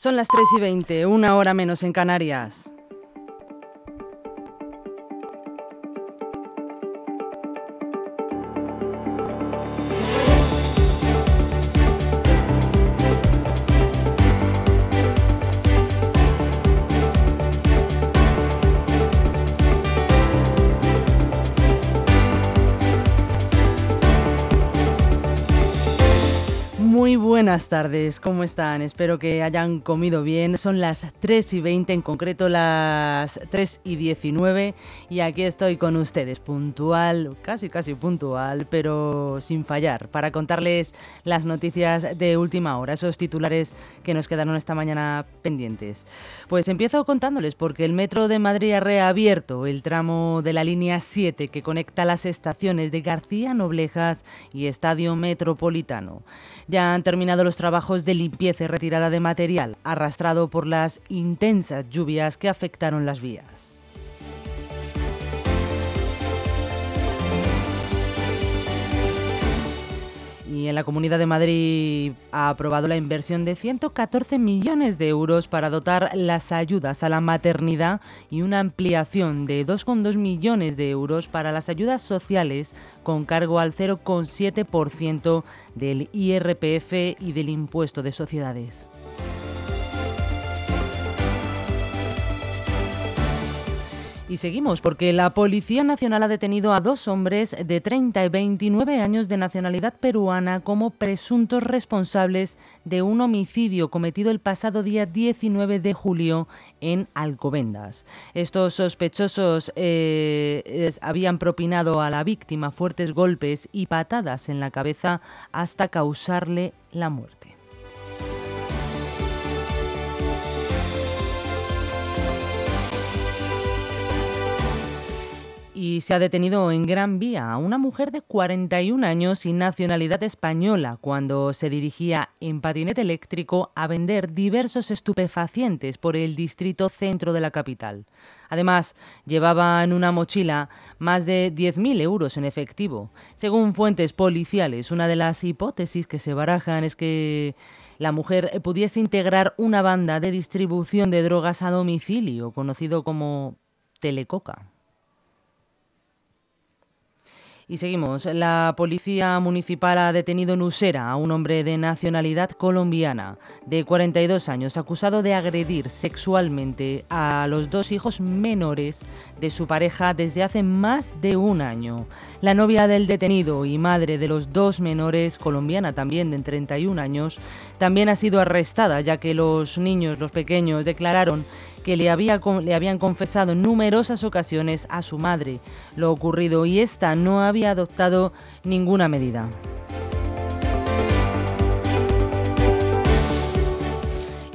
Son las 3 y 20, una hora menos en Canarias. Buenas tardes, ¿cómo están? Espero que hayan comido bien. Son las 3 y 20, en concreto las 3 y 19, y aquí estoy con ustedes, puntual, casi casi puntual, pero sin fallar, para contarles las noticias de última hora, esos titulares que nos quedaron esta mañana pendientes. Pues empiezo contándoles porque el Metro de Madrid ha reabierto el tramo de la línea 7 que conecta las estaciones de García Noblejas y Estadio Metropolitano. Ya han terminado los trabajos de limpieza y retirada de material, arrastrado por las intensas lluvias que afectaron las vías. La Comunidad de Madrid ha aprobado la inversión de 114 millones de euros para dotar las ayudas a la maternidad y una ampliación de 2,2 millones de euros para las ayudas sociales con cargo al 0,7% del IRPF y del impuesto de sociedades. Y seguimos porque la Policía Nacional ha detenido a dos hombres de 30 y 29 años de nacionalidad peruana como presuntos responsables de un homicidio cometido el pasado día 19 de julio en Alcobendas. Estos sospechosos eh, habían propinado a la víctima fuertes golpes y patadas en la cabeza hasta causarle la muerte. Se ha detenido en Gran Vía a una mujer de 41 años y nacionalidad española cuando se dirigía en patinete eléctrico a vender diversos estupefacientes por el distrito centro de la capital. Además, llevaba en una mochila más de 10.000 euros en efectivo. Según fuentes policiales, una de las hipótesis que se barajan es que la mujer pudiese integrar una banda de distribución de drogas a domicilio, conocido como Telecoca. Y seguimos. La policía municipal ha detenido en Usera a un hombre de nacionalidad colombiana de 42 años acusado de agredir sexualmente a los dos hijos menores de su pareja desde hace más de un año. La novia del detenido y madre de los dos menores, colombiana también de 31 años, también ha sido arrestada ya que los niños, los pequeños, declararon que le, había, le habían confesado en numerosas ocasiones a su madre lo ocurrido y ésta no había adoptado ninguna medida.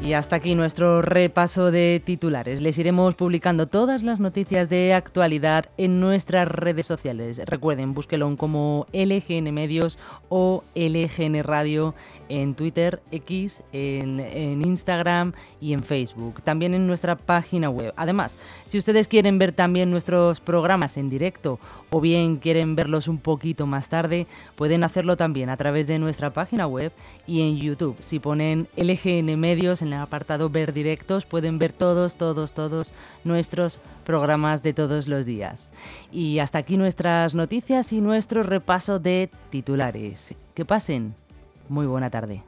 Y hasta aquí nuestro repaso de titulares. Les iremos publicando todas las noticias de actualidad en nuestras redes sociales. Recuerden, búsquelo como LGN Medios o LGN Radio en Twitter, X, en, en, Instagram y en Facebook. También en nuestra página web. Además, si ustedes quieren ver también nuestros programas en directo o bien quieren verlos un poquito más tarde, pueden hacerlo también a través de nuestra página web y en YouTube. Si ponen LGN Medios en apartado Ver Directos pueden ver todos, todos, todos nuestros programas de todos los días. Y hasta aquí nuestras noticias y nuestro repaso de titulares. Que pasen. Muy buena tarde.